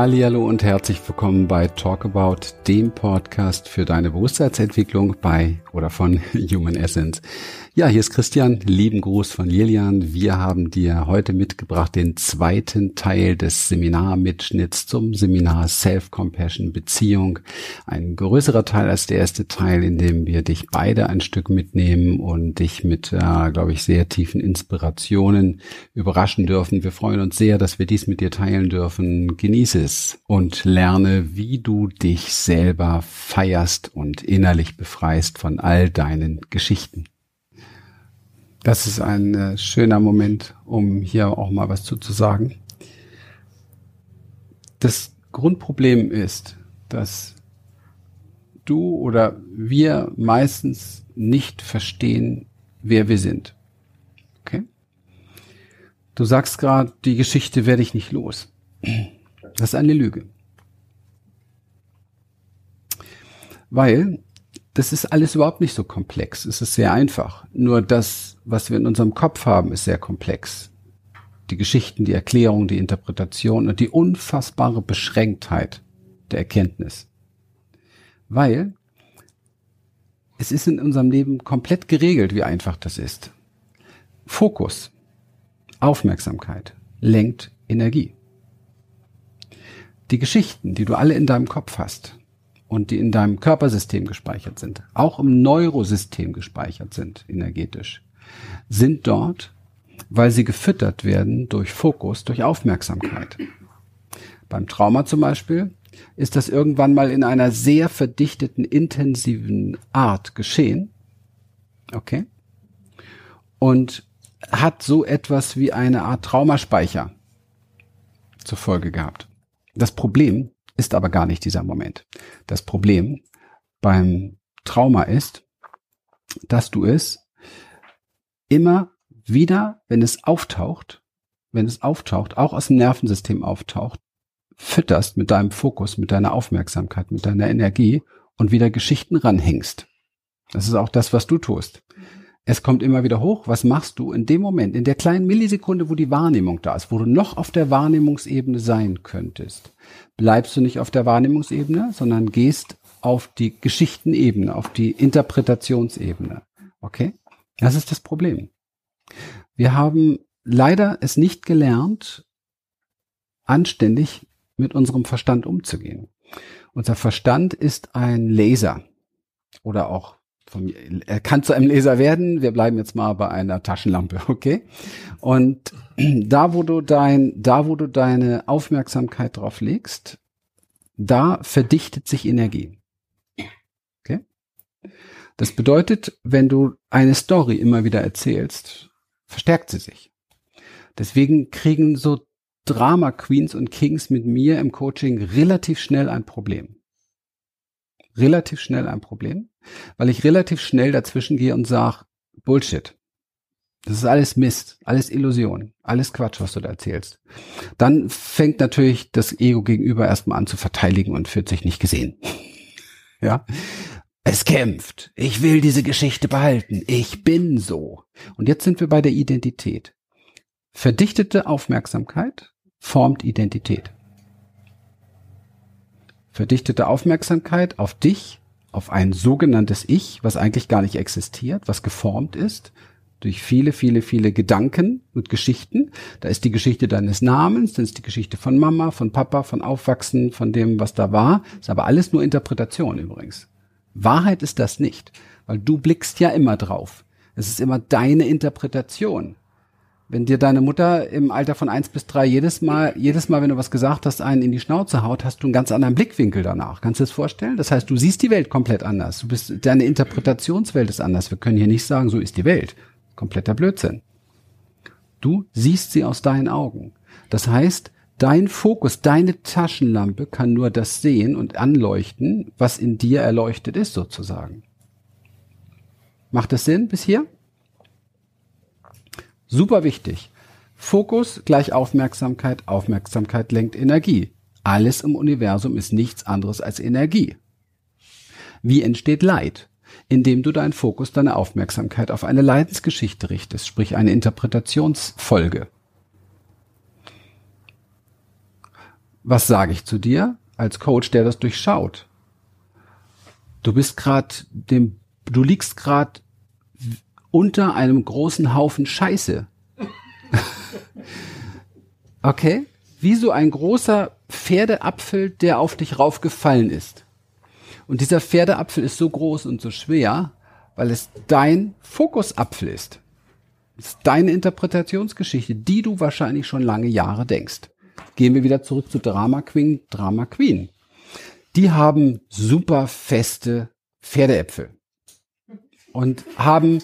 Hallo und herzlich willkommen bei Talk About, dem Podcast für deine Bewusstseinsentwicklung bei oder von Human Essence. Ja, hier ist Christian, lieben Gruß von Lilian. Wir haben dir heute mitgebracht den zweiten Teil des Seminarmitschnitts zum Seminar Self-Compassion Beziehung. Ein größerer Teil als der erste Teil, in dem wir dich beide ein Stück mitnehmen und dich mit, äh, glaube ich, sehr tiefen Inspirationen überraschen dürfen. Wir freuen uns sehr, dass wir dies mit dir teilen dürfen. Genieße es und lerne, wie du dich selber feierst und innerlich befreist von all deinen Geschichten. Das ist ein äh, schöner Moment, um hier auch mal was zu, zu sagen. Das Grundproblem ist, dass du oder wir meistens nicht verstehen, wer wir sind. Okay? Du sagst gerade, die Geschichte werde ich nicht los. Das ist eine Lüge. Weil das ist alles überhaupt nicht so komplex. Es ist sehr einfach. Nur das, was wir in unserem Kopf haben, ist sehr komplex. Die Geschichten, die Erklärung, die Interpretation und die unfassbare Beschränktheit der Erkenntnis. Weil es ist in unserem Leben komplett geregelt, wie einfach das ist. Fokus, Aufmerksamkeit lenkt Energie. Die Geschichten, die du alle in deinem Kopf hast, und die in deinem Körpersystem gespeichert sind, auch im Neurosystem gespeichert sind, energetisch, sind dort, weil sie gefüttert werden durch Fokus, durch Aufmerksamkeit. Beim Trauma zum Beispiel ist das irgendwann mal in einer sehr verdichteten, intensiven Art geschehen. Okay? Und hat so etwas wie eine Art Traumaspeicher zur Folge gehabt. Das Problem ist aber gar nicht dieser Moment. Das Problem beim Trauma ist, dass du es immer wieder, wenn es auftaucht, wenn es auftaucht, auch aus dem Nervensystem auftaucht, fütterst mit deinem Fokus, mit deiner Aufmerksamkeit, mit deiner Energie und wieder Geschichten ranhängst. Das ist auch das, was du tust. Es kommt immer wieder hoch. Was machst du in dem Moment, in der kleinen Millisekunde, wo die Wahrnehmung da ist, wo du noch auf der Wahrnehmungsebene sein könntest? Bleibst du nicht auf der Wahrnehmungsebene, sondern gehst auf die Geschichtenebene, auf die Interpretationsebene. Okay? Das ist das Problem. Wir haben leider es nicht gelernt, anständig mit unserem Verstand umzugehen. Unser Verstand ist ein Laser oder auch von, er kann zu einem Laser werden. Wir bleiben jetzt mal bei einer Taschenlampe, okay? Und da, wo du dein, da, wo du deine Aufmerksamkeit drauf legst, da verdichtet sich Energie. Okay? Das bedeutet, wenn du eine Story immer wieder erzählst, verstärkt sie sich. Deswegen kriegen so Drama Queens und Kings mit mir im Coaching relativ schnell ein Problem relativ schnell ein Problem, weil ich relativ schnell dazwischen gehe und sage, Bullshit. Das ist alles Mist, alles Illusion, alles Quatsch, was du da erzählst. Dann fängt natürlich das Ego gegenüber erstmal an zu verteidigen und fühlt sich nicht gesehen. ja. Es kämpft. Ich will diese Geschichte behalten. Ich bin so. Und jetzt sind wir bei der Identität. Verdichtete Aufmerksamkeit formt Identität verdichtete Aufmerksamkeit auf dich, auf ein sogenanntes Ich, was eigentlich gar nicht existiert, was geformt ist durch viele, viele, viele Gedanken und Geschichten. Da ist die Geschichte deines Namens, dann ist die Geschichte von Mama, von Papa, von Aufwachsen, von dem, was da war. Ist aber alles nur Interpretation übrigens. Wahrheit ist das nicht, weil du blickst ja immer drauf. Es ist immer deine Interpretation. Wenn dir deine Mutter im Alter von eins bis drei jedes Mal, jedes Mal, wenn du was gesagt hast, einen in die Schnauze haut, hast du einen ganz anderen Blickwinkel danach. Kannst du das vorstellen? Das heißt, du siehst die Welt komplett anders. Du bist, deine Interpretationswelt ist anders. Wir können hier nicht sagen, so ist die Welt. Kompletter Blödsinn. Du siehst sie aus deinen Augen. Das heißt, dein Fokus, deine Taschenlampe kann nur das sehen und anleuchten, was in dir erleuchtet ist, sozusagen. Macht das Sinn bis hier? Super wichtig. Fokus gleich Aufmerksamkeit, Aufmerksamkeit lenkt Energie. Alles im Universum ist nichts anderes als Energie. Wie entsteht Leid? Indem du deinen Fokus, deine Aufmerksamkeit auf eine Leidensgeschichte richtest, sprich eine Interpretationsfolge. was sage ich zu dir als Coach, der das durchschaut? Du bist gerade dem, du liegst gerade unter einem großen Haufen Scheiße. okay? Wie so ein großer Pferdeapfel, der auf dich raufgefallen ist. Und dieser Pferdeapfel ist so groß und so schwer, weil es dein Fokusapfel ist. Es ist deine Interpretationsgeschichte, die du wahrscheinlich schon lange Jahre denkst. Gehen wir wieder zurück zu Drama Queen, Drama Queen. Die haben super feste Pferdeäpfel und haben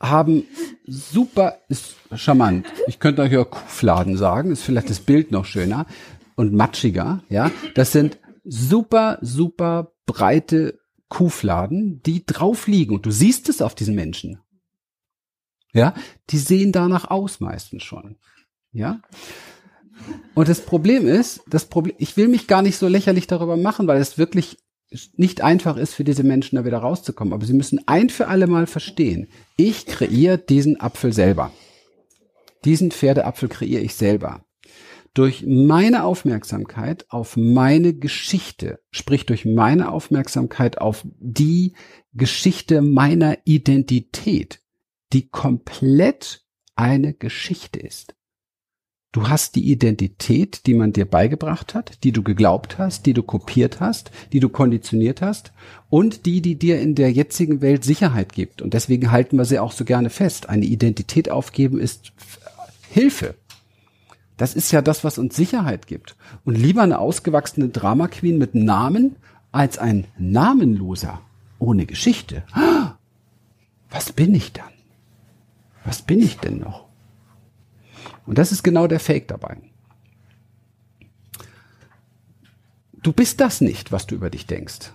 haben super, ist charmant. Ich könnte euch ja Kuhfladen sagen, ist vielleicht das Bild noch schöner und matschiger, ja. Das sind super, super breite Kuhfladen, die drauf liegen und du siehst es auf diesen Menschen. Ja, die sehen danach aus meistens schon. Ja. Und das Problem ist, das Problem, ich will mich gar nicht so lächerlich darüber machen, weil es wirklich nicht einfach ist für diese Menschen da wieder rauszukommen. Aber sie müssen ein für alle Mal verstehen, ich kreiere diesen Apfel selber. Diesen Pferdeapfel kreiere ich selber durch meine Aufmerksamkeit auf meine Geschichte, sprich durch meine Aufmerksamkeit auf die Geschichte meiner Identität, die komplett eine Geschichte ist. Du hast die Identität, die man dir beigebracht hat, die du geglaubt hast, die du kopiert hast, die du konditioniert hast und die, die dir in der jetzigen Welt Sicherheit gibt. Und deswegen halten wir sie auch so gerne fest. Eine Identität aufgeben ist Hilfe. Das ist ja das, was uns Sicherheit gibt. Und lieber eine ausgewachsene Drama Queen mit Namen als ein Namenloser ohne Geschichte. Was bin ich dann? Was bin ich denn noch? Und das ist genau der Fake dabei. Du bist das nicht, was du über dich denkst.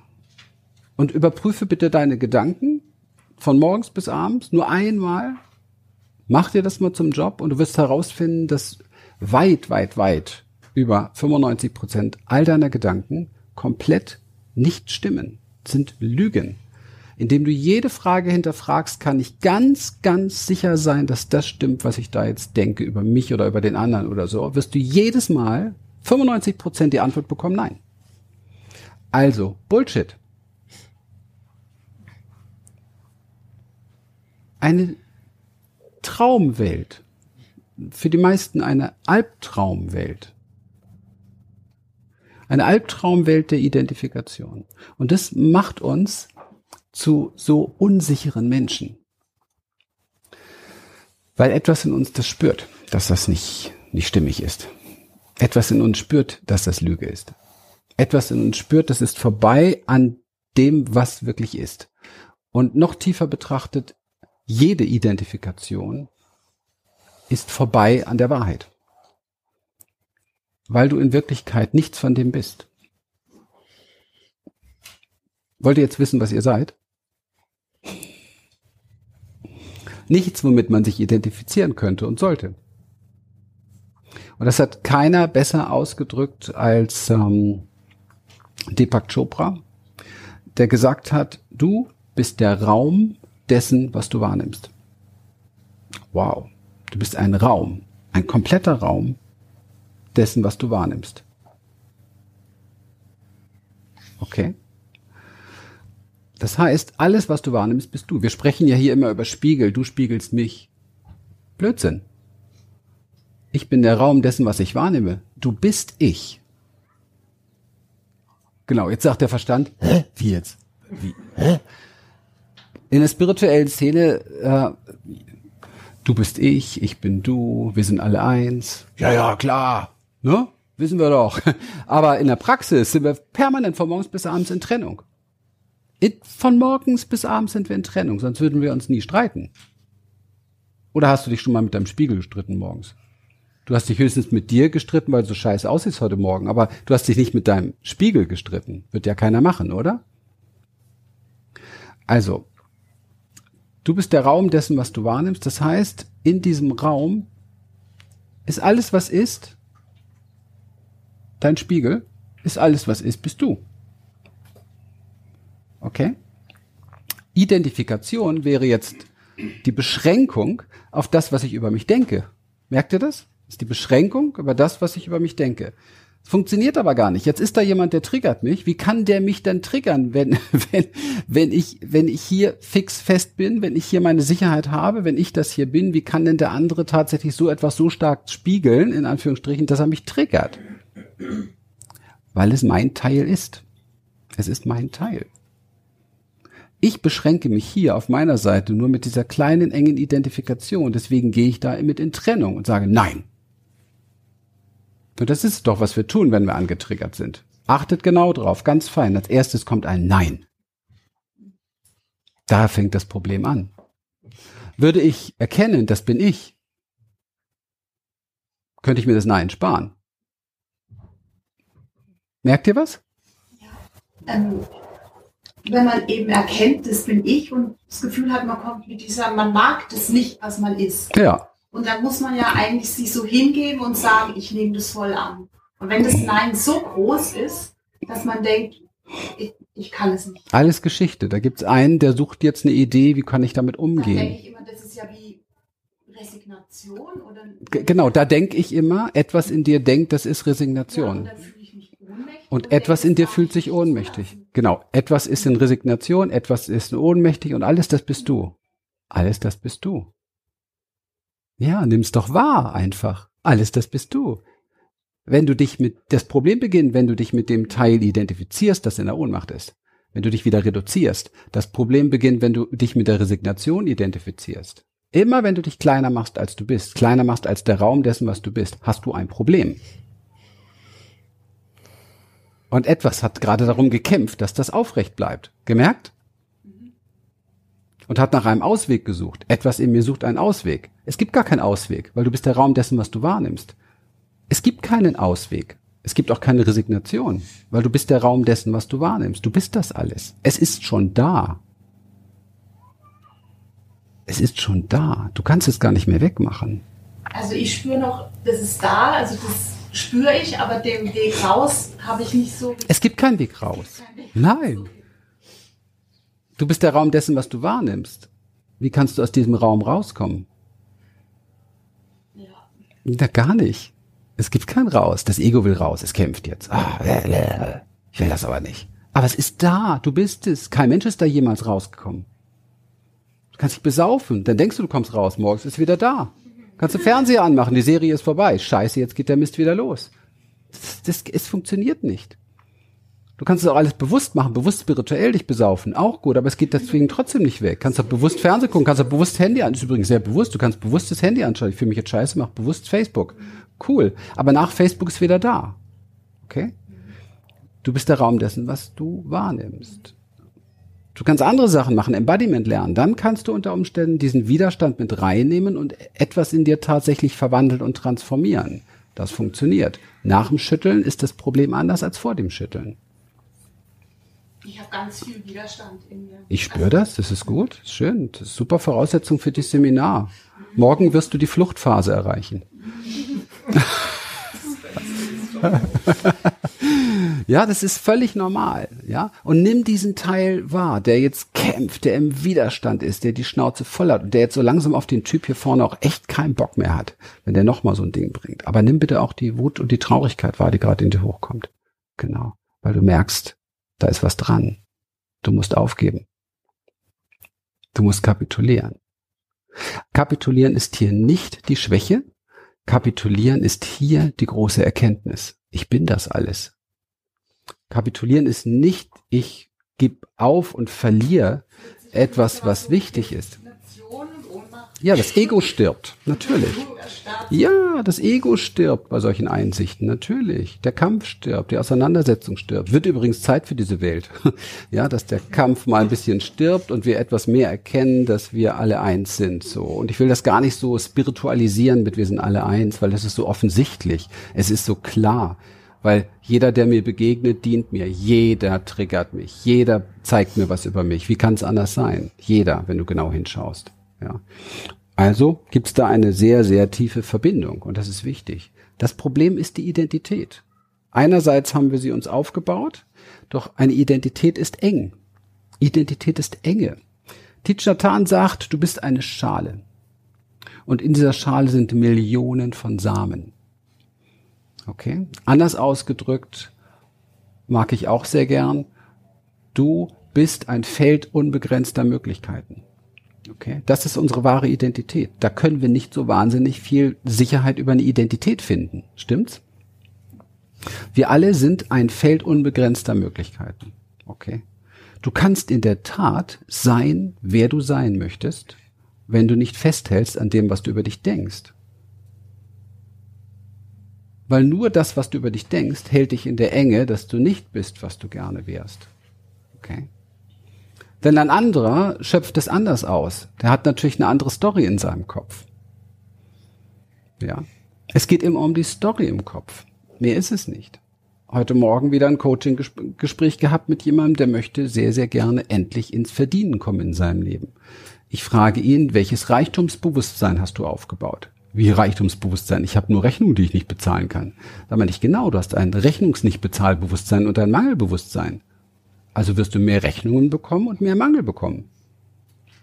Und überprüfe bitte deine Gedanken von morgens bis abends nur einmal. Mach dir das mal zum Job und du wirst herausfinden, dass weit, weit, weit über 95 Prozent all deiner Gedanken komplett nicht stimmen, sind Lügen. Indem du jede Frage hinterfragst, kann ich ganz, ganz sicher sein, dass das stimmt, was ich da jetzt denke über mich oder über den anderen oder so. Wirst du jedes Mal 95 Prozent die Antwort bekommen, nein. Also, Bullshit. Eine Traumwelt für die meisten eine Albtraumwelt. Eine Albtraumwelt der Identifikation. Und das macht uns zu so unsicheren Menschen. Weil etwas in uns das spürt, dass das nicht, nicht stimmig ist. Etwas in uns spürt, dass das Lüge ist. Etwas in uns spürt, das ist vorbei an dem, was wirklich ist. Und noch tiefer betrachtet, jede Identifikation ist vorbei an der Wahrheit. Weil du in Wirklichkeit nichts von dem bist. Wollt ihr jetzt wissen, was ihr seid? Nichts, womit man sich identifizieren könnte und sollte. Und das hat keiner besser ausgedrückt als ähm, Deepak Chopra, der gesagt hat, du bist der Raum dessen, was du wahrnimmst. Wow. Du bist ein Raum, ein kompletter Raum dessen, was du wahrnimmst. Okay? Das heißt, alles, was du wahrnimmst, bist du. Wir sprechen ja hier immer über Spiegel. Du spiegelst mich. Blödsinn. Ich bin der Raum dessen, was ich wahrnehme. Du bist ich. Genau, jetzt sagt der Verstand, hä? Wie jetzt? Wie? Hä? In der spirituellen Szene äh, du bist ich, ich bin du, wir sind alle eins. Ja, ja, klar, ne? Wissen wir doch. Aber in der Praxis sind wir permanent von morgens bis abends in Trennung. Von morgens bis abends sind wir in Trennung, sonst würden wir uns nie streiten. Oder hast du dich schon mal mit deinem Spiegel gestritten morgens? Du hast dich höchstens mit dir gestritten, weil du so scheiße aussiehst heute Morgen, aber du hast dich nicht mit deinem Spiegel gestritten. Wird ja keiner machen, oder? Also, Du bist der Raum dessen, was du wahrnimmst. Das heißt, in diesem Raum ist alles, was ist, dein Spiegel, ist alles, was ist, bist du. Okay? Identifikation wäre jetzt die Beschränkung auf das, was ich über mich denke. Merkt ihr das? Das ist die Beschränkung über das, was ich über mich denke. Funktioniert aber gar nicht. Jetzt ist da jemand, der triggert mich. Wie kann der mich denn triggern, wenn, wenn, wenn ich, wenn ich hier fix fest bin, wenn ich hier meine Sicherheit habe, wenn ich das hier bin, wie kann denn der andere tatsächlich so etwas so stark spiegeln, in Anführungsstrichen, dass er mich triggert? Weil es mein Teil ist. Es ist mein Teil. Ich beschränke mich hier auf meiner Seite nur mit dieser kleinen, engen Identifikation. Deswegen gehe ich da mit in Trennung und sage, nein, und das ist doch, was wir tun, wenn wir angetriggert sind. Achtet genau drauf, ganz fein. Als erstes kommt ein Nein. Da fängt das Problem an. Würde ich erkennen, das bin ich, könnte ich mir das Nein sparen. Merkt ihr was? Ja. Ähm, wenn man eben erkennt, das bin ich und das Gefühl hat, man kommt mit dieser, man mag das nicht, was man ist. Ja. Und dann muss man ja eigentlich sich so hingeben und sagen, ich nehme das voll an. Und wenn das Nein so groß ist, dass man denkt, ich, ich kann es nicht. Alles Geschichte. Da gibt's einen, der sucht jetzt eine Idee, wie kann ich damit umgehen. Da denke ich immer, das ist ja wie Resignation oder. G genau, da denke ich immer, etwas in dir denkt, das ist Resignation. Ja, und etwas in dir fühlt sich ohnmächtig. Genau, etwas ist in Resignation, etwas ist ohnmächtig und alles das bist du. Alles das bist du. Ja, nimm's doch wahr einfach. Alles das bist du. Wenn du dich mit, das Problem beginnt, wenn du dich mit dem Teil identifizierst, das in der Ohnmacht ist. Wenn du dich wieder reduzierst. Das Problem beginnt, wenn du dich mit der Resignation identifizierst. Immer wenn du dich kleiner machst, als du bist, kleiner machst als der Raum dessen, was du bist, hast du ein Problem. Und etwas hat gerade darum gekämpft, dass das aufrecht bleibt. Gemerkt? und hat nach einem Ausweg gesucht. Etwas in mir sucht einen Ausweg. Es gibt gar keinen Ausweg, weil du bist der Raum dessen, was du wahrnimmst. Es gibt keinen Ausweg. Es gibt auch keine Resignation, weil du bist der Raum dessen, was du wahrnimmst. Du bist das alles. Es ist schon da. Es ist schon da. Du kannst es gar nicht mehr wegmachen. Also ich spüre noch, das ist da, also das spüre ich, aber den Weg raus habe ich nicht so. Es gibt keinen Weg raus. Nein. Du bist der Raum dessen, was du wahrnimmst. Wie kannst du aus diesem Raum rauskommen? Ja. Na, gar nicht. Es gibt kein Raus. Das Ego will raus. Es kämpft jetzt. Ah, ich will das aber nicht. Aber es ist da. Du bist es. Kein Mensch ist da jemals rausgekommen. Du kannst dich besaufen. Dann denkst du, du kommst raus. Morgens ist wieder da. Kannst du Fernseher anmachen. Die Serie ist vorbei. Scheiße, jetzt geht der Mist wieder los. Das, das, es funktioniert nicht. Du kannst es auch alles bewusst machen, bewusst spirituell dich besaufen, auch gut, aber es geht deswegen trotzdem nicht weg. Kannst auch bewusst Fernsehen gucken, kannst auch bewusst Handy an, ist übrigens sehr bewusst, du kannst bewusst das Handy anschauen. Ich fühle mich jetzt scheiße, mach bewusst Facebook. Cool. Aber nach Facebook ist wieder da. Okay? Du bist der Raum dessen, was du wahrnimmst. Du kannst andere Sachen machen, Embodiment lernen. Dann kannst du unter Umständen diesen Widerstand mit reinnehmen und etwas in dir tatsächlich verwandeln und transformieren. Das funktioniert. Nach dem Schütteln ist das Problem anders als vor dem Schütteln. Ich habe ganz viel Widerstand in mir. Ich spüre das, das ist gut, das ist schön. Das ist super Voraussetzung für das Seminar. Morgen wirst du die Fluchtphase erreichen. ja, das ist völlig normal, ja. Und nimm diesen Teil wahr, der jetzt kämpft, der im Widerstand ist, der die Schnauze voll hat und der jetzt so langsam auf den Typ hier vorne auch echt keinen Bock mehr hat, wenn der nochmal so ein Ding bringt. Aber nimm bitte auch die Wut und die Traurigkeit wahr, die gerade in dir hochkommt. Genau. Weil du merkst, da ist was dran. Du musst aufgeben. Du musst kapitulieren. Kapitulieren ist hier nicht die Schwäche. Kapitulieren ist hier die große Erkenntnis. Ich bin das alles. Kapitulieren ist nicht, ich gebe auf und verliere etwas, was wichtig ist. Ja, das Ego stirbt, natürlich. Ja, das Ego stirbt bei solchen Einsichten, natürlich. Der Kampf stirbt, die Auseinandersetzung stirbt. Wird übrigens Zeit für diese Welt. Ja, dass der Kampf mal ein bisschen stirbt und wir etwas mehr erkennen, dass wir alle eins sind, so. Und ich will das gar nicht so spiritualisieren mit wir sind alle eins, weil das ist so offensichtlich. Es ist so klar. Weil jeder, der mir begegnet, dient mir. Jeder triggert mich. Jeder zeigt mir was über mich. Wie kann es anders sein? Jeder, wenn du genau hinschaust. Ja. Also gibt es da eine sehr, sehr tiefe Verbindung und das ist wichtig. Das Problem ist die Identität. Einerseits haben wir sie uns aufgebaut, doch eine Identität ist eng. Identität ist enge. Thich sagt, du bist eine Schale. Und in dieser Schale sind Millionen von Samen. Okay? Anders ausgedrückt, mag ich auch sehr gern, du bist ein Feld unbegrenzter Möglichkeiten. Okay? Das ist unsere wahre Identität. Da können wir nicht so wahnsinnig viel Sicherheit über eine Identität finden. Stimmt's? Wir alle sind ein Feld unbegrenzter Möglichkeiten. Okay? Du kannst in der Tat sein, wer du sein möchtest, wenn du nicht festhältst an dem, was du über dich denkst. Weil nur das, was du über dich denkst, hält dich in der Enge, dass du nicht bist, was du gerne wärst. Okay? Denn ein anderer schöpft es anders aus. Der hat natürlich eine andere Story in seinem Kopf. Ja. Es geht immer um die Story im Kopf. Mehr ist es nicht. Heute Morgen wieder ein Coaching-Gespräch gehabt mit jemandem, der möchte sehr, sehr gerne endlich ins Verdienen kommen in seinem Leben. Ich frage ihn, welches Reichtumsbewusstsein hast du aufgebaut? Wie Reichtumsbewusstsein? Ich habe nur Rechnungen, die ich nicht bezahlen kann. Da meine ich genau, du hast ein Rechnungsnichtbezahlbewusstsein und ein Mangelbewusstsein. Also wirst du mehr Rechnungen bekommen und mehr Mangel bekommen.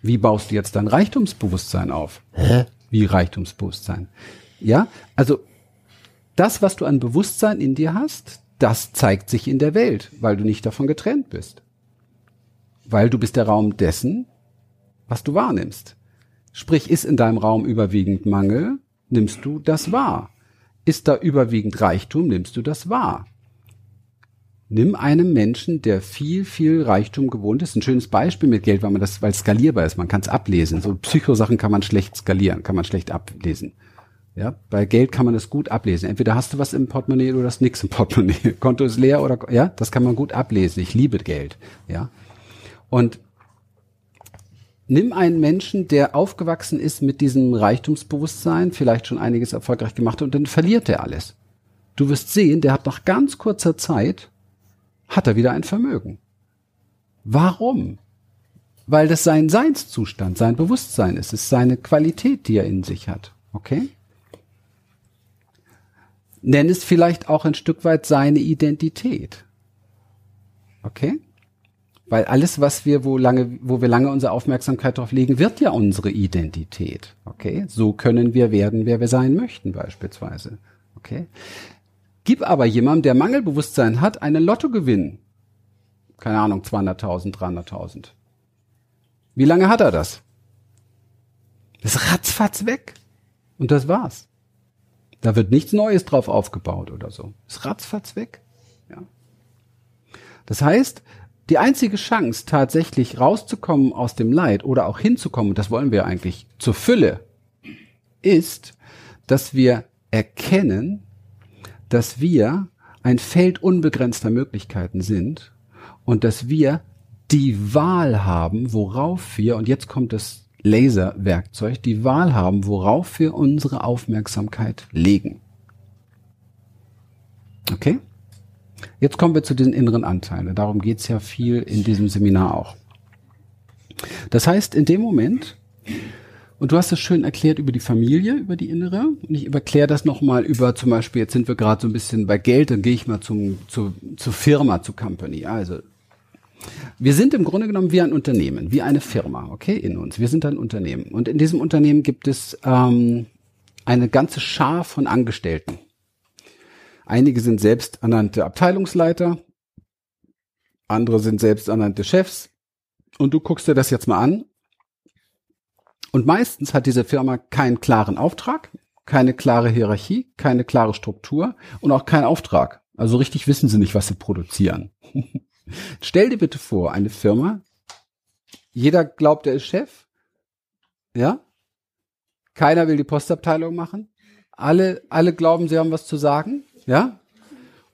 Wie baust du jetzt dein Reichtumsbewusstsein auf? Hä? Wie Reichtumsbewusstsein? Ja, also das, was du an Bewusstsein in dir hast, das zeigt sich in der Welt, weil du nicht davon getrennt bist. Weil du bist der Raum dessen, was du wahrnimmst. Sprich, ist in deinem Raum überwiegend Mangel, nimmst du das wahr. Ist da überwiegend Reichtum, nimmst du das wahr. Nimm einem Menschen, der viel, viel Reichtum gewohnt ist, ein schönes Beispiel mit Geld, weil man das, weil es skalierbar ist, man kann es ablesen. So Psychosachen kann man schlecht skalieren, kann man schlecht ablesen. Ja, bei Geld kann man das gut ablesen. Entweder hast du was im Portemonnaie oder hast nichts im Portemonnaie. Konto ist leer oder ja, das kann man gut ablesen. Ich liebe Geld. Ja, und nimm einen Menschen, der aufgewachsen ist mit diesem Reichtumsbewusstsein, vielleicht schon einiges erfolgreich gemacht und dann verliert er alles. Du wirst sehen, der hat nach ganz kurzer Zeit, hat er wieder ein Vermögen. Warum? Weil das sein Seinszustand, sein Bewusstsein ist, ist seine Qualität, die er in sich hat. Okay? Nenn es vielleicht auch ein Stück weit seine Identität. Okay? Weil alles, was wir, wo lange, wo wir lange unsere Aufmerksamkeit drauf legen, wird ja unsere Identität. Okay? So können wir werden, wer wir sein möchten, beispielsweise. Okay? Gib aber jemandem, der Mangelbewusstsein hat, einen Lottogewinn. Keine Ahnung, 200.000, 300.000. Wie lange hat er das? Das ratzfatz weg. Und das war's. Da wird nichts Neues drauf aufgebaut oder so. Ist ratzfatz weg. Ja. Das heißt, die einzige Chance, tatsächlich rauszukommen aus dem Leid oder auch hinzukommen, das wollen wir eigentlich, zur Fülle, ist, dass wir erkennen, dass wir ein Feld unbegrenzter Möglichkeiten sind und dass wir die Wahl haben, worauf wir, und jetzt kommt das Laserwerkzeug, die Wahl haben, worauf wir unsere Aufmerksamkeit legen. Okay? Jetzt kommen wir zu den inneren Anteilen. Darum geht's ja viel in diesem Seminar auch. Das heißt, in dem Moment, und du hast es schön erklärt über die Familie, über die innere, und ich erkläre das nochmal über zum Beispiel, jetzt sind wir gerade so ein bisschen bei Geld, dann gehe ich mal zum, zu, zur Firma, zu Company. Also wir sind im Grunde genommen wie ein Unternehmen, wie eine Firma, okay, in uns. Wir sind ein Unternehmen. Und in diesem Unternehmen gibt es ähm, eine ganze Schar von Angestellten. Einige sind selbsternannte Abteilungsleiter, andere sind selbsternannte Chefs. Und du guckst dir das jetzt mal an. Und meistens hat diese Firma keinen klaren Auftrag, keine klare Hierarchie, keine klare Struktur und auch keinen Auftrag. Also richtig wissen sie nicht, was sie produzieren. Stell dir bitte vor, eine Firma, jeder glaubt, er ist Chef, ja? Keiner will die Postabteilung machen. Alle, alle glauben, sie haben was zu sagen. Ja?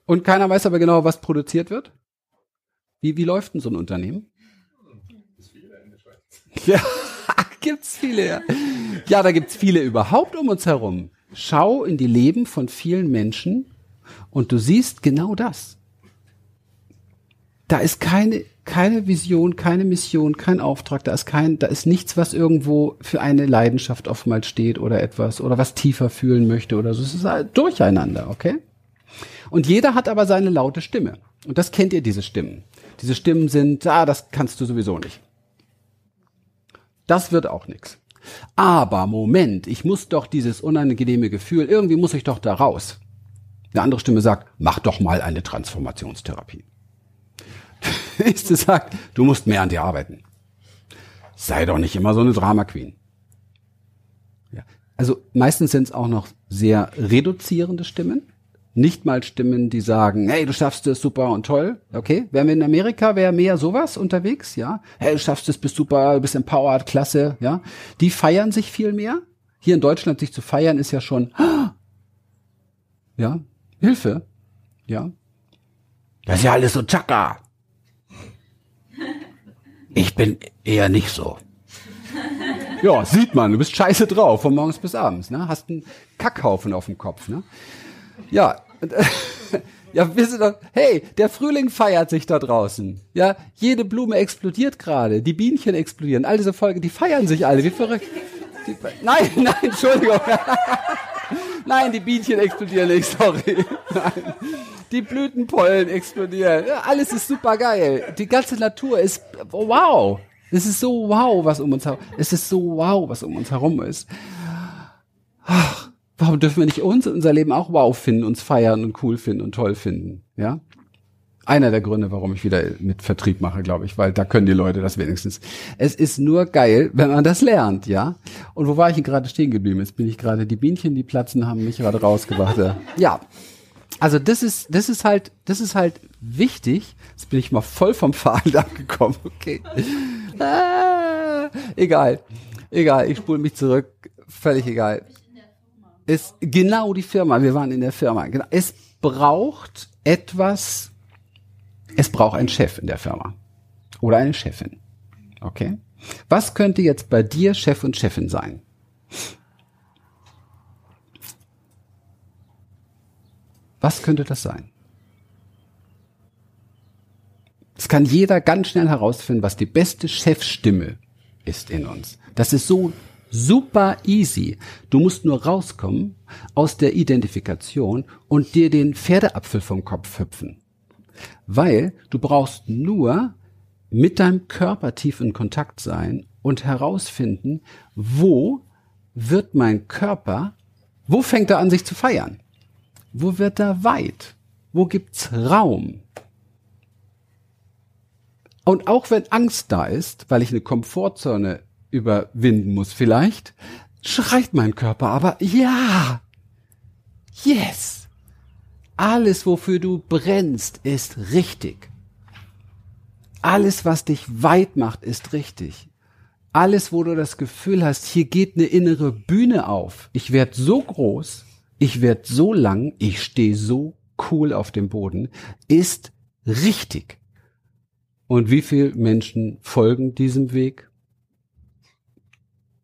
Und keiner weiß aber genau, was produziert wird. Wie, wie läuft denn so ein Unternehmen? Ja, gibt's viele. Ja, ja da gibt's viele überhaupt um uns herum. Schau in die Leben von vielen Menschen und du siehst genau das. Da ist keine, keine Vision, keine Mission, kein Auftrag, da ist kein, da ist nichts, was irgendwo für eine Leidenschaft oftmals steht oder etwas oder was tiefer fühlen möchte oder so. Es ist halt durcheinander, okay? Und jeder hat aber seine laute Stimme. Und das kennt ihr, diese Stimmen. Diese Stimmen sind, ah, das kannst du sowieso nicht. Das wird auch nichts. Aber Moment, ich muss doch dieses unangenehme Gefühl, irgendwie muss ich doch da raus. Eine andere Stimme sagt, mach doch mal eine Transformationstherapie. Die nächste sagt, du musst mehr an dir arbeiten. Sei doch nicht immer so eine Drama Queen. Ja. Also meistens sind es auch noch sehr reduzierende Stimmen. Nicht mal Stimmen, die sagen, hey, du schaffst es, super und toll. Okay, wären wir in Amerika, wäre mehr sowas unterwegs, ja. Hey, du schaffst es, bist super, bist empowered, klasse, ja. Die feiern sich viel mehr. Hier in Deutschland sich zu feiern ist ja schon, ja, Hilfe, ja. Das ist ja alles so tschakka. Ich bin eher nicht so. Ja, sieht man, du bist scheiße drauf, von morgens bis abends, ne? Hast einen Kackhaufen auf dem Kopf, ne? Ja, ja, wir sind doch, hey, der Frühling feiert sich da draußen. Ja, jede Blume explodiert gerade, die Bienchen explodieren, all diese Folgen, die feiern sich alle, wie verrückt. Die, nein, nein, Entschuldigung. nein, die Bienchen explodieren nicht, sorry. Nein. Die Blütenpollen explodieren. Ja, alles ist super geil. Die ganze Natur ist wow. Es ist so wow, was um uns herum. Es ist so wow, was um uns herum ist. Ach, Warum dürfen wir nicht uns unser Leben auch wow finden, uns feiern und cool finden und toll finden? Ja? Einer der Gründe, warum ich wieder mit Vertrieb mache, glaube ich, weil da können die Leute das wenigstens. Es ist nur geil, wenn man das lernt, ja? Und wo war ich gerade stehen geblieben? Jetzt bin ich gerade, die Bienchen, die platzen, haben mich gerade rausgebracht. Ja. Also das ist, das ist halt, das ist halt wichtig. Jetzt bin ich mal voll vom Faden abgekommen. Okay. Ah, egal. Egal, ich spule mich zurück. Völlig egal ist genau die Firma. Wir waren in der Firma. Genau. Es braucht etwas. Es braucht einen Chef in der Firma oder eine Chefin. Okay. Was könnte jetzt bei dir Chef und Chefin sein? Was könnte das sein? Es kann jeder ganz schnell herausfinden, was die beste Chefstimme ist in uns. Das ist so Super easy. Du musst nur rauskommen aus der Identifikation und dir den Pferdeapfel vom Kopf hüpfen. Weil du brauchst nur mit deinem Körper tief in Kontakt sein und herausfinden, wo wird mein Körper, wo fängt er an sich zu feiern? Wo wird er weit? Wo gibt's Raum? Und auch wenn Angst da ist, weil ich eine Komfortzone überwinden muss vielleicht, schreit mein Körper aber ja. Yes. Alles, wofür du brennst, ist richtig. Alles, was dich weit macht, ist richtig. Alles, wo du das Gefühl hast, hier geht eine innere Bühne auf. Ich werde so groß, ich werde so lang, ich stehe so cool auf dem Boden, ist richtig. Und wie viele Menschen folgen diesem Weg?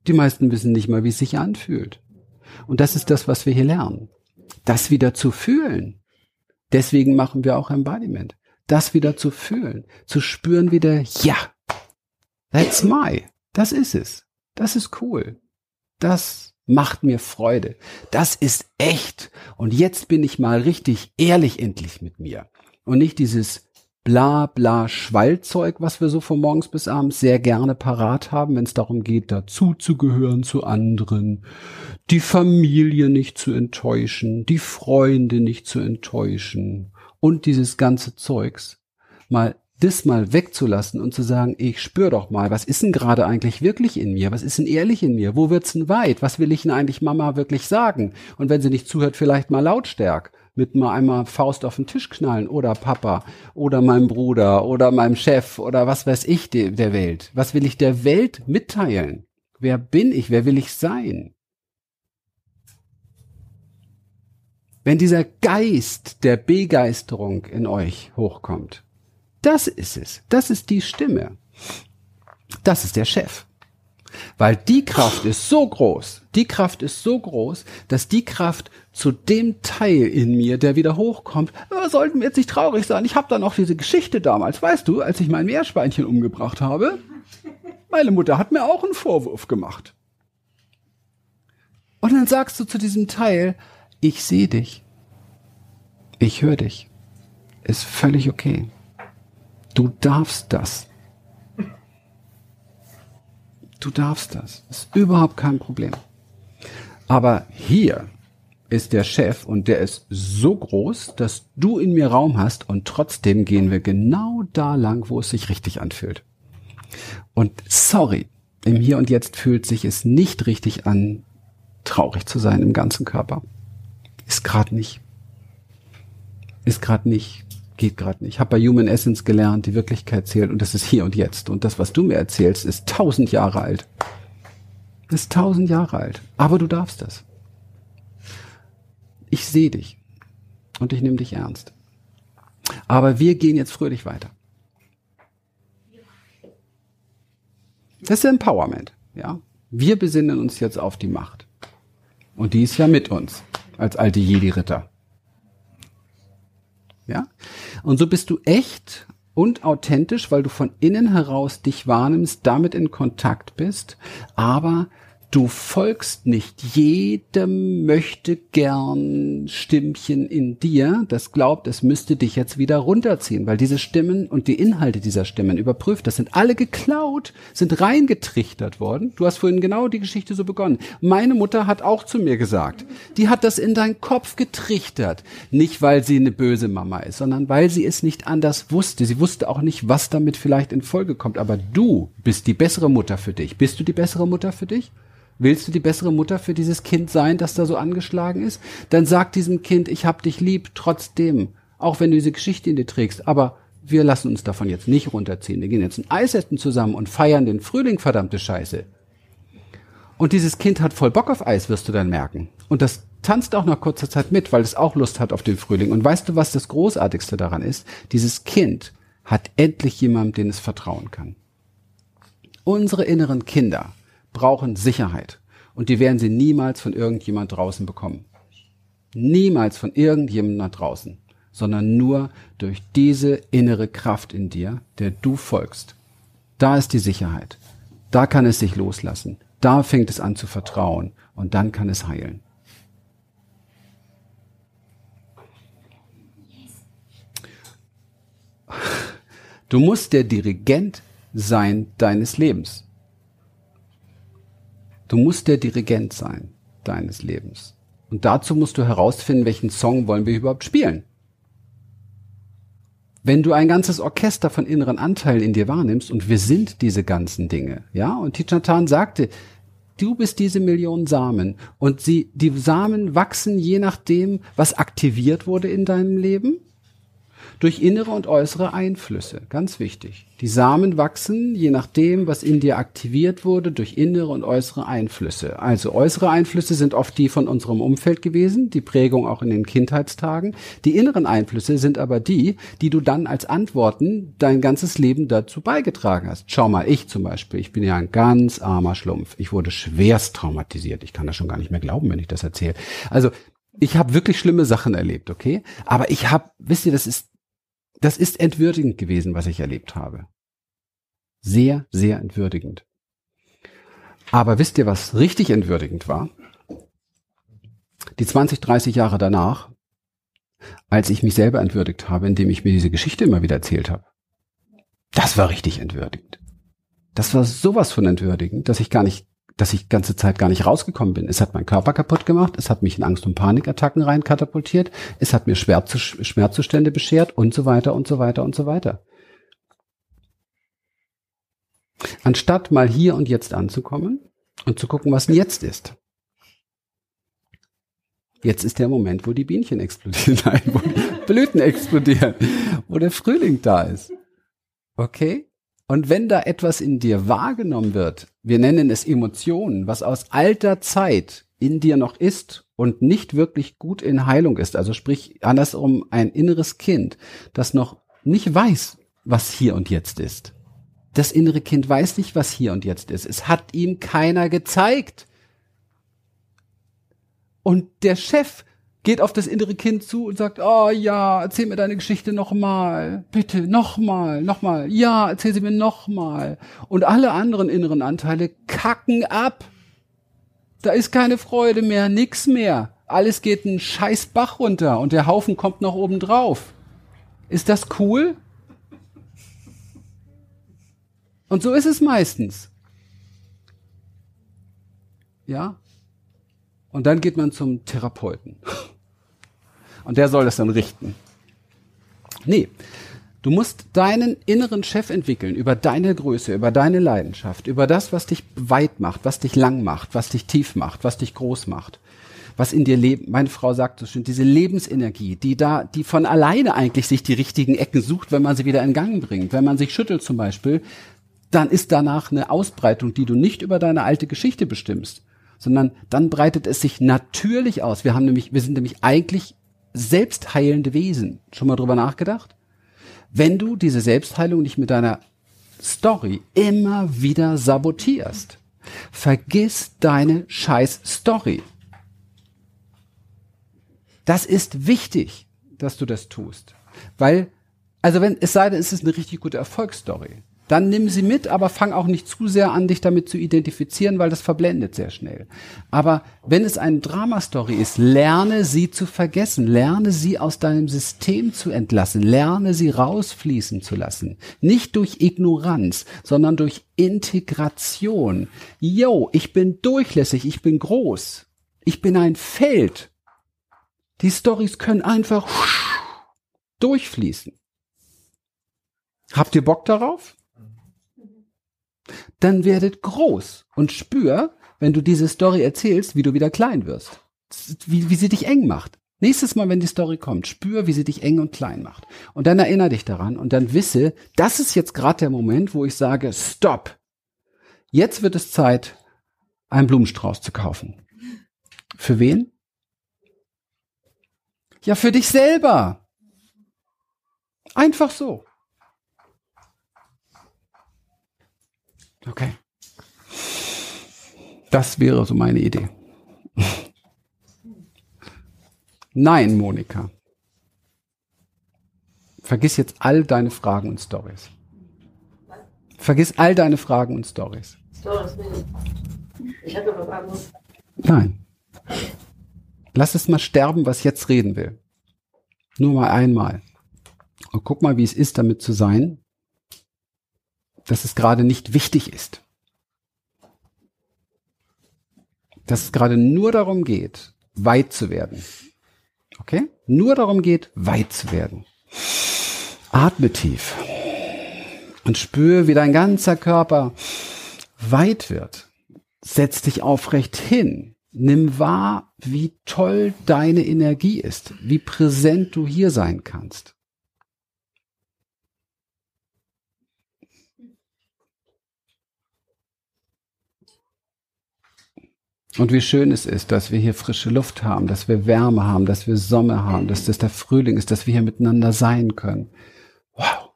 Die meisten wissen nicht mal, wie es sich anfühlt. Und das ist das, was wir hier lernen. Das wieder zu fühlen. Deswegen machen wir auch Embodiment. Das wieder zu fühlen. Zu spüren wieder, ja, that's my. Das ist es. Das ist cool. Das macht mir Freude. Das ist echt. Und jetzt bin ich mal richtig ehrlich endlich mit mir. Und nicht dieses bla bla Schwallzeug, was wir so von morgens bis abends sehr gerne parat haben, wenn es darum geht, dazu zu gehören zu anderen, die Familie nicht zu enttäuschen, die Freunde nicht zu enttäuschen und dieses ganze Zeugs mal das mal wegzulassen und zu sagen, ich spür doch mal, was ist denn gerade eigentlich wirklich in mir? Was ist denn ehrlich in mir? Wo wird's denn weit? Was will ich denn eigentlich Mama wirklich sagen? Und wenn sie nicht zuhört, vielleicht mal lautstärk mit mal einmal Faust auf den Tisch knallen oder Papa oder meinem Bruder oder meinem Chef oder was weiß ich de der Welt. Was will ich der Welt mitteilen? Wer bin ich? Wer will ich sein? Wenn dieser Geist der Begeisterung in euch hochkommt, das ist es. Das ist die Stimme. Das ist der Chef. Weil die Kraft ist so groß, die Kraft ist so groß, dass die Kraft zu dem Teil in mir, der wieder hochkommt, äh, sollten wir jetzt nicht traurig sein. Ich habe da noch diese Geschichte damals, weißt du, als ich mein Meerschweinchen umgebracht habe. Meine Mutter hat mir auch einen Vorwurf gemacht. Und dann sagst du zu diesem Teil, ich sehe dich. Ich höre dich. Ist völlig okay. Du darfst das. Du darfst das. Ist überhaupt kein Problem. Aber hier ist der Chef und der ist so groß, dass du in mir Raum hast und trotzdem gehen wir genau da lang, wo es sich richtig anfühlt. Und sorry, im Hier und Jetzt fühlt sich es nicht richtig an, traurig zu sein im ganzen Körper. Ist gerade nicht. Ist gerade nicht. Geht gerade nicht. Ich habe bei Human Essence gelernt, die Wirklichkeit zählt und das ist hier und jetzt. Und das, was du mir erzählst, ist tausend Jahre alt. Ist tausend Jahre alt. Aber du darfst das ich sehe dich und ich nehme dich ernst. Aber wir gehen jetzt fröhlich weiter. Das ist Empowerment, ja. Wir besinnen uns jetzt auf die Macht. Und die ist ja mit uns, als alte Jedi-Ritter. Ja? Und so bist du echt und authentisch, weil du von innen heraus dich wahrnimmst, damit in Kontakt bist, aber Du folgst nicht jedem möchte gern Stimmchen in dir, das glaubt, es müsste dich jetzt wieder runterziehen, weil diese Stimmen und die Inhalte dieser Stimmen überprüft, das sind alle geklaut, sind reingetrichtert worden. Du hast vorhin genau die Geschichte so begonnen. Meine Mutter hat auch zu mir gesagt, die hat das in deinen Kopf getrichtert. Nicht, weil sie eine böse Mama ist, sondern weil sie es nicht anders wusste. Sie wusste auch nicht, was damit vielleicht in Folge kommt. Aber du bist die bessere Mutter für dich. Bist du die bessere Mutter für dich? Willst du die bessere Mutter für dieses Kind sein, das da so angeschlagen ist? Dann sag diesem Kind, ich hab dich lieb, trotzdem, auch wenn du diese Geschichte in dir trägst. Aber wir lassen uns davon jetzt nicht runterziehen. Wir gehen jetzt ein Eis essen zusammen und feiern den Frühling, verdammte Scheiße. Und dieses Kind hat voll Bock auf Eis, wirst du dann merken. Und das tanzt auch nach kurzer Zeit mit, weil es auch Lust hat auf den Frühling. Und weißt du, was das Großartigste daran ist? Dieses Kind hat endlich jemanden, den es vertrauen kann. Unsere inneren Kinder brauchen Sicherheit. Und die werden sie niemals von irgendjemand draußen bekommen. Niemals von irgendjemandem da draußen, sondern nur durch diese innere Kraft in dir, der du folgst. Da ist die Sicherheit. Da kann es sich loslassen. Da fängt es an zu vertrauen und dann kann es heilen. Du musst der Dirigent sein deines Lebens. Du musst der Dirigent sein deines Lebens. Und dazu musst du herausfinden, welchen Song wollen wir überhaupt spielen. Wenn du ein ganzes Orchester von inneren Anteilen in dir wahrnimmst, und wir sind diese ganzen Dinge, ja, und Tichatan sagte, du bist diese Million Samen, und sie, die Samen wachsen je nachdem, was aktiviert wurde in deinem Leben, durch innere und äußere Einflüsse. Ganz wichtig. Die Samen wachsen, je nachdem, was in dir aktiviert wurde, durch innere und äußere Einflüsse. Also äußere Einflüsse sind oft die von unserem Umfeld gewesen, die Prägung auch in den Kindheitstagen. Die inneren Einflüsse sind aber die, die du dann als Antworten dein ganzes Leben dazu beigetragen hast. Schau mal, ich zum Beispiel, ich bin ja ein ganz armer Schlumpf. Ich wurde schwerst traumatisiert. Ich kann das schon gar nicht mehr glauben, wenn ich das erzähle. Also ich habe wirklich schlimme Sachen erlebt, okay? Aber ich habe, wisst ihr, das ist das ist entwürdigend gewesen, was ich erlebt habe. Sehr, sehr entwürdigend. Aber wisst ihr, was richtig entwürdigend war? Die 20, 30 Jahre danach, als ich mich selber entwürdigt habe, indem ich mir diese Geschichte immer wieder erzählt habe. Das war richtig entwürdigend. Das war sowas von entwürdigend, dass ich gar nicht dass ich ganze Zeit gar nicht rausgekommen bin. Es hat meinen Körper kaputt gemacht, es hat mich in Angst- und Panikattacken rein katapultiert, es hat mir Schmerzzustände beschert und so weiter und so weiter und so weiter. Anstatt mal hier und jetzt anzukommen und zu gucken, was denn jetzt ist. Jetzt ist der Moment, wo die Bienchen explodieren, nein, wo die Blüten explodieren, wo der Frühling da ist. Okay? Und wenn da etwas in dir wahrgenommen wird, wir nennen es Emotionen, was aus alter Zeit in dir noch ist und nicht wirklich gut in Heilung ist, also sprich andersrum ein inneres Kind, das noch nicht weiß, was hier und jetzt ist. Das innere Kind weiß nicht, was hier und jetzt ist. Es hat ihm keiner gezeigt. Und der Chef geht auf das innere Kind zu und sagt, oh ja, erzähl mir deine Geschichte nochmal. Bitte, nochmal, nochmal. Ja, erzähl sie mir nochmal. Und alle anderen inneren Anteile kacken ab. Da ist keine Freude mehr, nix mehr. Alles geht einen scheiß Bach runter und der Haufen kommt noch oben drauf. Ist das cool? Und so ist es meistens. Ja? Und dann geht man zum Therapeuten. Und der soll das dann richten. Nee, Du musst deinen inneren Chef entwickeln über deine Größe, über deine Leidenschaft, über das, was dich weit macht, was dich lang macht, was dich tief macht, was dich groß macht, was in dir lebt. Meine Frau sagt so schön, diese Lebensenergie, die da, die von alleine eigentlich sich die richtigen Ecken sucht, wenn man sie wieder in Gang bringt. Wenn man sich schüttelt zum Beispiel, dann ist danach eine Ausbreitung, die du nicht über deine alte Geschichte bestimmst, sondern dann breitet es sich natürlich aus. Wir haben nämlich, wir sind nämlich eigentlich selbstheilende Wesen. Schon mal drüber nachgedacht? wenn du diese Selbstheilung nicht mit deiner Story immer wieder sabotierst. Vergiss deine scheiß Story. Das ist wichtig, dass du das tust. Weil, also wenn, es sei denn, es ist eine richtig gute Erfolgsstory dann nimm sie mit, aber fang auch nicht zu sehr an, dich damit zu identifizieren, weil das verblendet sehr schnell. Aber wenn es eine Dramastory ist, lerne sie zu vergessen, lerne sie aus deinem System zu entlassen, lerne sie rausfließen zu lassen. Nicht durch Ignoranz, sondern durch Integration. Yo, ich bin durchlässig, ich bin groß, ich bin ein Feld. Die Stories können einfach durchfließen. Habt ihr Bock darauf? Dann werdet groß und spür, wenn du diese Story erzählst, wie du wieder klein wirst. Wie, wie sie dich eng macht. Nächstes Mal, wenn die Story kommt, spür, wie sie dich eng und klein macht. Und dann erinnere dich daran und dann wisse, das ist jetzt gerade der Moment, wo ich sage, stopp. Jetzt wird es Zeit, einen Blumenstrauß zu kaufen. Für wen? Ja, für dich selber. Einfach so. Okay. Das wäre so meine Idee. Nein, Monika. Vergiss jetzt all deine Fragen und Stories. Vergiss all deine Fragen und Stories. Stories. Ich habe was anderes. Nein. Lass es mal sterben, was jetzt reden will. Nur mal einmal. Und guck mal, wie es ist, damit zu sein, dass es gerade nicht wichtig ist. Dass es gerade nur darum geht, weit zu werden. Okay? Nur darum geht, weit zu werden. Atme tief und spüre, wie dein ganzer Körper weit wird. Setz dich aufrecht hin. Nimm wahr, wie toll deine Energie ist, wie präsent du hier sein kannst. Und wie schön es ist, dass wir hier frische Luft haben, dass wir Wärme haben, dass wir Sommer haben, dass das der Frühling ist, dass wir hier miteinander sein können. Wow.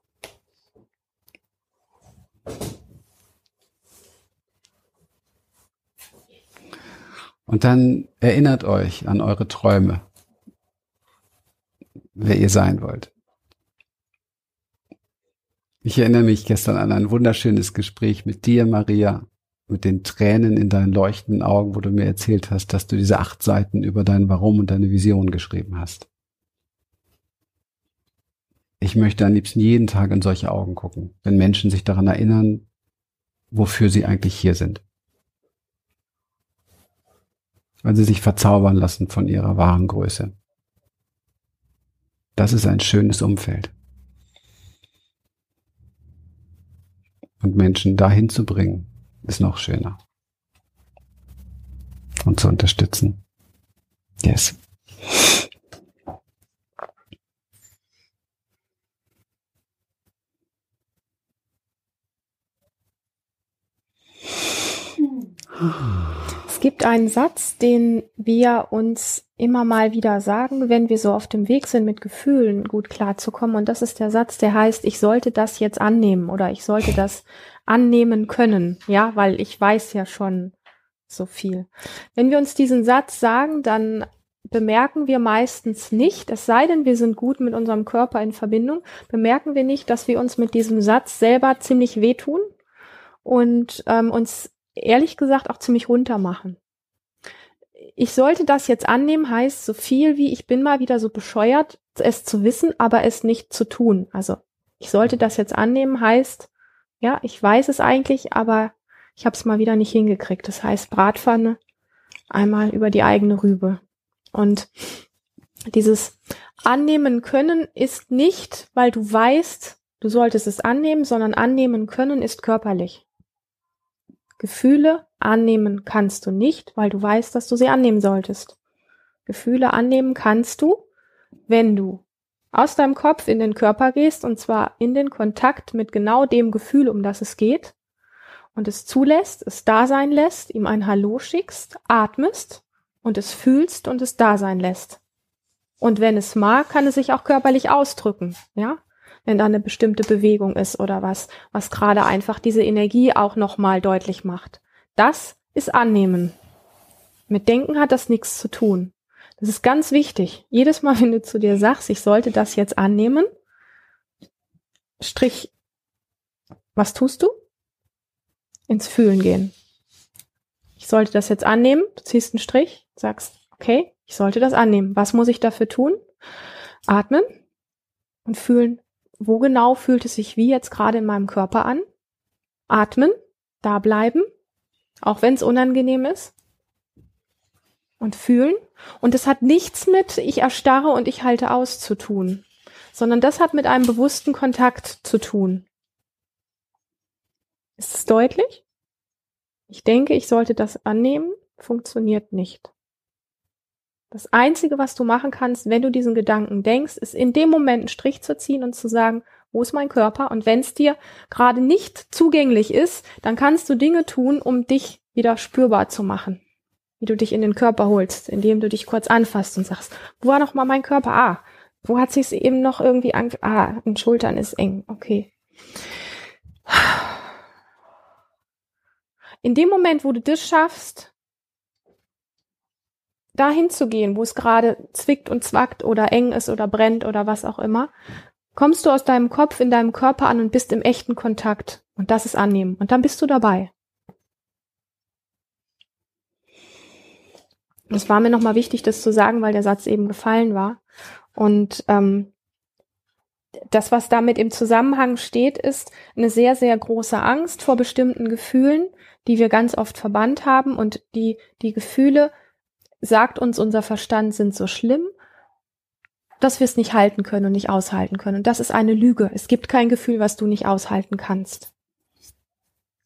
Und dann erinnert euch an eure Träume, wer ihr sein wollt. Ich erinnere mich gestern an ein wunderschönes Gespräch mit dir, Maria, mit den Tränen in deinen leuchtenden Augen, wo du mir erzählt hast, dass du diese acht Seiten über dein Warum und deine Vision geschrieben hast. Ich möchte am liebsten jeden Tag in solche Augen gucken, wenn Menschen sich daran erinnern, wofür sie eigentlich hier sind. Weil sie sich verzaubern lassen von ihrer wahren Größe. Das ist ein schönes Umfeld. Und Menschen dahin zu bringen, ist noch schöner. Und zu unterstützen. Yes. Es gibt einen Satz, den wir uns immer mal wieder sagen, wenn wir so auf dem Weg sind, mit Gefühlen gut klarzukommen. Und das ist der Satz, der heißt, ich sollte das jetzt annehmen oder ich sollte das annehmen können, ja, weil ich weiß ja schon so viel. Wenn wir uns diesen Satz sagen, dann bemerken wir meistens nicht, es sei denn, wir sind gut mit unserem Körper in Verbindung, bemerken wir nicht, dass wir uns mit diesem Satz selber ziemlich wehtun und ähm, uns ehrlich gesagt auch ziemlich runter machen. Ich sollte das jetzt annehmen, heißt so viel wie ich bin mal wieder so bescheuert, es zu wissen, aber es nicht zu tun. Also ich sollte das jetzt annehmen, heißt, ja, ich weiß es eigentlich, aber ich habe es mal wieder nicht hingekriegt. Das heißt Bratpfanne, einmal über die eigene Rübe. Und dieses Annehmen können ist nicht, weil du weißt, du solltest es annehmen, sondern annehmen können ist körperlich. Gefühle annehmen kannst du nicht, weil du weißt, dass du sie annehmen solltest. Gefühle annehmen kannst du, wenn du aus deinem Kopf in den Körper gehst und zwar in den Kontakt mit genau dem Gefühl, um das es geht und es zulässt, es da sein lässt, ihm ein Hallo schickst, atmest und es fühlst und es da sein lässt. Und wenn es mag, kann es sich auch körperlich ausdrücken, ja? Wenn da eine bestimmte Bewegung ist oder was, was gerade einfach diese Energie auch nochmal deutlich macht. Das ist Annehmen. Mit Denken hat das nichts zu tun. Das ist ganz wichtig. Jedes Mal, wenn du zu dir sagst, ich sollte das jetzt annehmen, Strich, was tust du? Ins Fühlen gehen. Ich sollte das jetzt annehmen, du ziehst einen Strich, sagst, okay, ich sollte das annehmen. Was muss ich dafür tun? Atmen und fühlen, wo genau fühlt es sich wie jetzt gerade in meinem Körper an? Atmen, da bleiben, auch wenn es unangenehm ist und fühlen. Und es hat nichts mit ich erstarre und ich halte aus zu tun, sondern das hat mit einem bewussten Kontakt zu tun. Ist es deutlich? Ich denke, ich sollte das annehmen, funktioniert nicht. Das Einzige, was du machen kannst, wenn du diesen Gedanken denkst, ist in dem Moment einen Strich zu ziehen und zu sagen, wo ist mein Körper? Und wenn es dir gerade nicht zugänglich ist, dann kannst du Dinge tun, um dich wieder spürbar zu machen wie du dich in den Körper holst, indem du dich kurz anfasst und sagst, wo war noch mal mein Körper? Ah, wo hat sich's eben noch irgendwie an, ah, in Schultern ist eng, okay. In dem Moment, wo du das schaffst, dahin zu gehen, wo es gerade zwickt und zwackt oder eng ist oder brennt oder was auch immer, kommst du aus deinem Kopf in deinem Körper an und bist im echten Kontakt. Und das ist annehmen. Und dann bist du dabei. Es war mir nochmal wichtig, das zu sagen, weil der Satz eben gefallen war. Und ähm, das, was damit im Zusammenhang steht, ist eine sehr, sehr große Angst vor bestimmten Gefühlen, die wir ganz oft verbannt haben. Und die, die Gefühle, sagt uns unser Verstand, sind so schlimm, dass wir es nicht halten können und nicht aushalten können. Und das ist eine Lüge. Es gibt kein Gefühl, was du nicht aushalten kannst.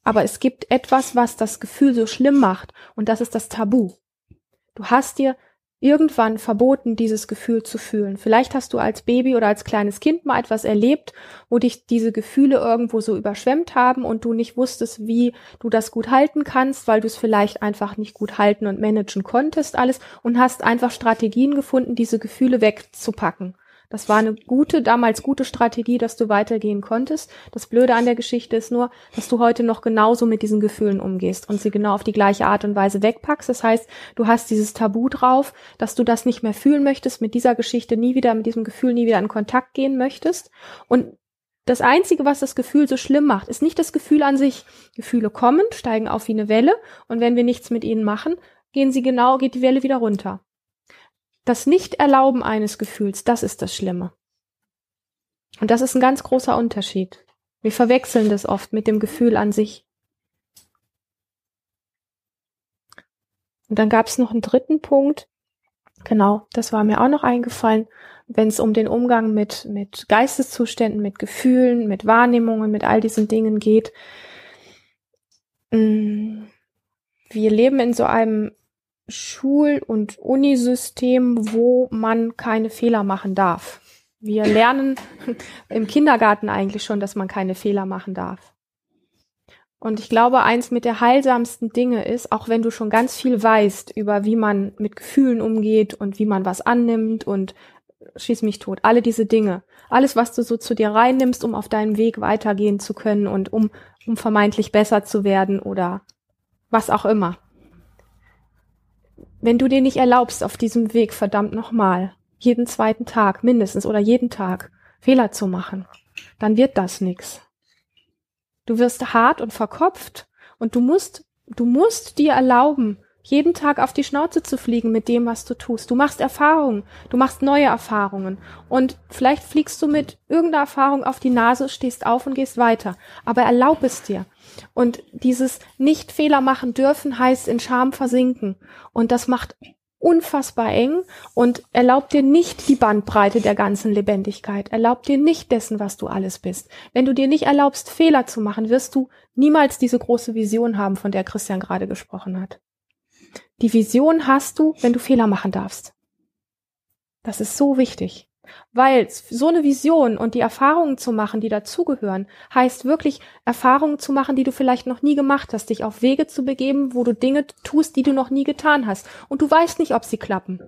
Aber es gibt etwas, was das Gefühl so schlimm macht. Und das ist das Tabu. Du hast dir irgendwann verboten, dieses Gefühl zu fühlen. Vielleicht hast du als Baby oder als kleines Kind mal etwas erlebt, wo dich diese Gefühle irgendwo so überschwemmt haben und du nicht wusstest, wie du das gut halten kannst, weil du es vielleicht einfach nicht gut halten und managen konntest alles und hast einfach Strategien gefunden, diese Gefühle wegzupacken. Das war eine gute, damals gute Strategie, dass du weitergehen konntest. Das Blöde an der Geschichte ist nur, dass du heute noch genauso mit diesen Gefühlen umgehst und sie genau auf die gleiche Art und Weise wegpackst. Das heißt, du hast dieses Tabu drauf, dass du das nicht mehr fühlen möchtest, mit dieser Geschichte nie wieder, mit diesem Gefühl nie wieder in Kontakt gehen möchtest. Und das Einzige, was das Gefühl so schlimm macht, ist nicht das Gefühl an sich. Gefühle kommen, steigen auf wie eine Welle und wenn wir nichts mit ihnen machen, gehen sie genau, geht die Welle wieder runter. Das Nicht-Erlauben eines Gefühls, das ist das Schlimme. Und das ist ein ganz großer Unterschied. Wir verwechseln das oft mit dem Gefühl an sich. Und dann gab es noch einen dritten Punkt. Genau, das war mir auch noch eingefallen, wenn es um den Umgang mit, mit Geisteszuständen, mit Gefühlen, mit Wahrnehmungen, mit all diesen Dingen geht. Mm, wir leben in so einem Schul- und Unisystem, wo man keine Fehler machen darf. Wir lernen im Kindergarten eigentlich schon, dass man keine Fehler machen darf. Und ich glaube, eins mit der heilsamsten Dinge ist, auch wenn du schon ganz viel weißt über wie man mit Gefühlen umgeht und wie man was annimmt und schieß mich tot, alle diese Dinge, alles, was du so zu dir reinnimmst, um auf deinem Weg weitergehen zu können und um, um vermeintlich besser zu werden oder was auch immer. Wenn du dir nicht erlaubst, auf diesem Weg verdammt nochmal, jeden zweiten Tag mindestens oder jeden Tag Fehler zu machen, dann wird das nix. Du wirst hart und verkopft und du musst, du musst dir erlauben, jeden Tag auf die Schnauze zu fliegen mit dem, was du tust. Du machst Erfahrungen, du machst neue Erfahrungen und vielleicht fliegst du mit irgendeiner Erfahrung auf die Nase, stehst auf und gehst weiter. Aber erlaub es dir. Und dieses nicht Fehler machen dürfen heißt in Scham versinken. Und das macht unfassbar eng und erlaubt dir nicht die Bandbreite der ganzen Lebendigkeit, erlaubt dir nicht dessen, was du alles bist. Wenn du dir nicht erlaubst, Fehler zu machen, wirst du niemals diese große Vision haben, von der Christian gerade gesprochen hat. Die Vision hast du, wenn du Fehler machen darfst. Das ist so wichtig. Weil so eine Vision und die Erfahrungen zu machen, die dazugehören, heißt wirklich Erfahrungen zu machen, die du vielleicht noch nie gemacht hast, dich auf Wege zu begeben, wo du Dinge tust, die du noch nie getan hast. Und du weißt nicht, ob sie klappen.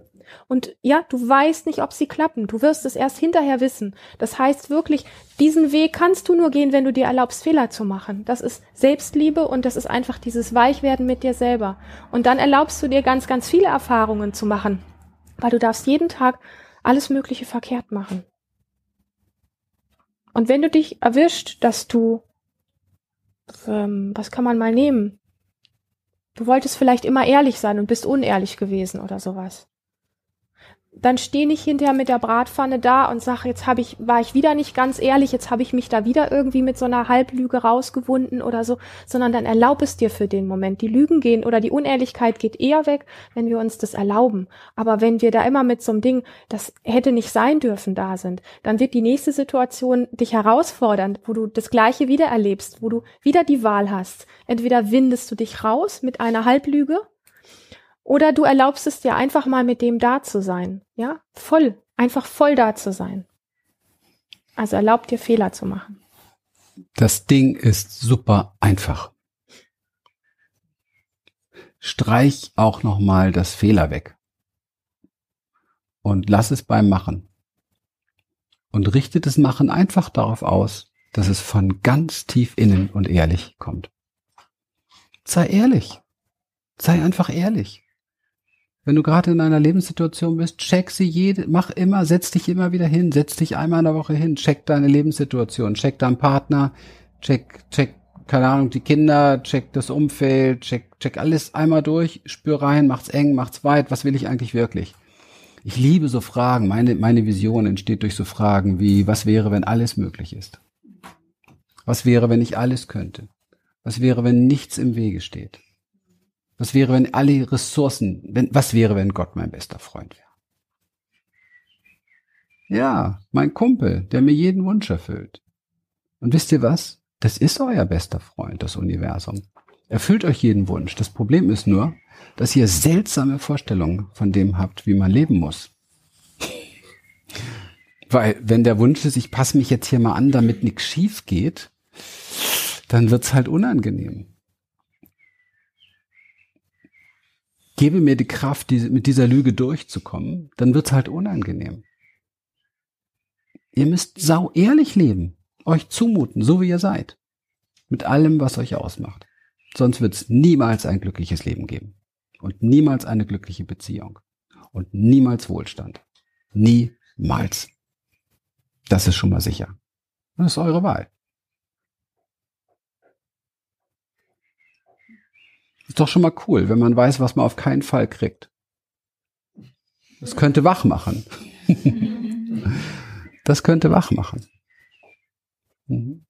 Und ja, du weißt nicht, ob sie klappen. Du wirst es erst hinterher wissen. Das heißt wirklich, diesen Weg kannst du nur gehen, wenn du dir erlaubst, Fehler zu machen. Das ist Selbstliebe und das ist einfach dieses Weichwerden mit dir selber. Und dann erlaubst du dir ganz, ganz viele Erfahrungen zu machen. Weil du darfst jeden Tag alles Mögliche verkehrt machen. Und wenn du dich erwischt, dass du, ähm, was kann man mal nehmen? Du wolltest vielleicht immer ehrlich sein und bist unehrlich gewesen oder sowas dann stehe nicht hinterher mit der Bratpfanne da und sag, jetzt habe ich, war ich wieder nicht ganz ehrlich, jetzt habe ich mich da wieder irgendwie mit so einer Halblüge rausgewunden oder so, sondern dann erlaub es dir für den Moment. Die Lügen gehen oder die Unehrlichkeit geht eher weg, wenn wir uns das erlauben. Aber wenn wir da immer mit so einem Ding, das hätte nicht sein dürfen, da sind, dann wird die nächste Situation dich herausfordern, wo du das Gleiche wieder erlebst, wo du wieder die Wahl hast. Entweder windest du dich raus mit einer Halblüge oder du erlaubst es dir einfach mal mit dem da zu sein. Ja, voll, einfach voll da zu sein. Also erlaub dir Fehler zu machen. Das Ding ist super einfach. Streich auch noch mal das Fehler weg. Und lass es beim Machen. Und richte das Machen einfach darauf aus, dass es von ganz tief innen und ehrlich kommt. Sei ehrlich. Sei einfach ehrlich. Wenn du gerade in einer Lebenssituation bist, check sie jede, mach immer, setz dich immer wieder hin, setz dich einmal in der Woche hin, check deine Lebenssituation, check deinen Partner, check, check, keine Ahnung, die Kinder, check das Umfeld, check, check alles einmal durch, spür rein, macht's eng, macht's weit, was will ich eigentlich wirklich? Ich liebe so Fragen, meine, meine Vision entsteht durch so Fragen wie, was wäre, wenn alles möglich ist? Was wäre, wenn ich alles könnte? Was wäre, wenn nichts im Wege steht? Was wäre, wenn alle Ressourcen, wenn, was wäre, wenn Gott mein bester Freund wäre? Ja, mein Kumpel, der mir jeden Wunsch erfüllt. Und wisst ihr was? Das ist euer bester Freund, das Universum. Erfüllt euch jeden Wunsch. Das Problem ist nur, dass ihr seltsame Vorstellungen von dem habt, wie man leben muss. Weil, wenn der Wunsch ist, ich passe mich jetzt hier mal an, damit nichts schief geht, dann wird's halt unangenehm. Gebe mir die Kraft, diese, mit dieser Lüge durchzukommen, dann wird's halt unangenehm. Ihr müsst sau ehrlich leben, euch zumuten, so wie ihr seid, mit allem, was euch ausmacht. Sonst wird's niemals ein glückliches Leben geben und niemals eine glückliche Beziehung und niemals Wohlstand. Niemals. Das ist schon mal sicher. Das ist eure Wahl. Ist doch schon mal cool, wenn man weiß, was man auf keinen Fall kriegt. Das könnte wach machen. das könnte wach machen. Mhm.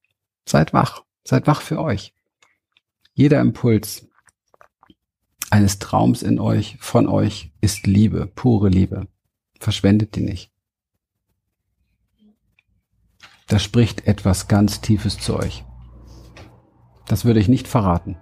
Seid wach. Seid wach für euch. Jeder Impuls eines Traums in euch, von euch, ist Liebe, pure Liebe. Verschwendet die nicht. Da spricht etwas ganz Tiefes zu euch. Das würde ich nicht verraten.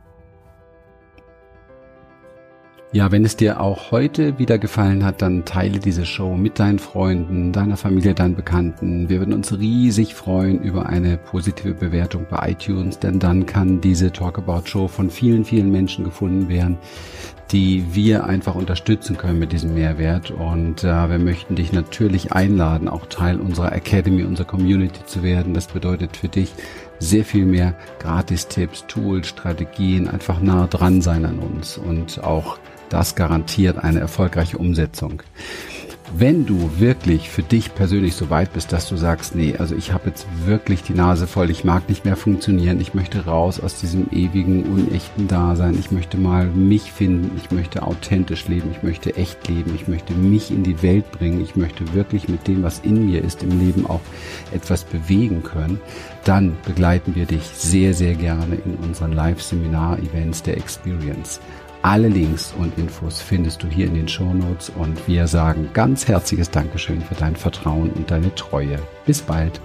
Ja, wenn es dir auch heute wieder gefallen hat, dann teile diese Show mit deinen Freunden, deiner Familie, deinen Bekannten. Wir würden uns riesig freuen über eine positive Bewertung bei iTunes, denn dann kann diese Talkabout Show von vielen, vielen Menschen gefunden werden, die wir einfach unterstützen können mit diesem Mehrwert. Und äh, wir möchten dich natürlich einladen, auch Teil unserer Academy, unserer Community zu werden. Das bedeutet für dich sehr viel mehr Gratis-Tipps, Tools, Strategien, einfach nah dran sein an uns und auch das garantiert eine erfolgreiche Umsetzung. wenn du wirklich für dich persönlich so weit bist, dass du sagst, nee, also ich habe jetzt wirklich die Nase voll, ich mag nicht mehr funktionieren, ich möchte raus aus diesem ewigen, unechten Dasein, ich möchte mal mich finden, ich möchte authentisch leben, ich möchte echt leben, ich möchte mich in die Welt bringen, ich möchte wirklich mit dem, was in mir ist, im Leben auch etwas bewegen können, dann begleiten wir dich sehr, sehr gerne in unseren Live-Seminar-Events der Experience. Alle Links und Infos findest du hier in den Show Notes und wir sagen ganz herzliches Dankeschön für dein Vertrauen und deine Treue. Bis bald.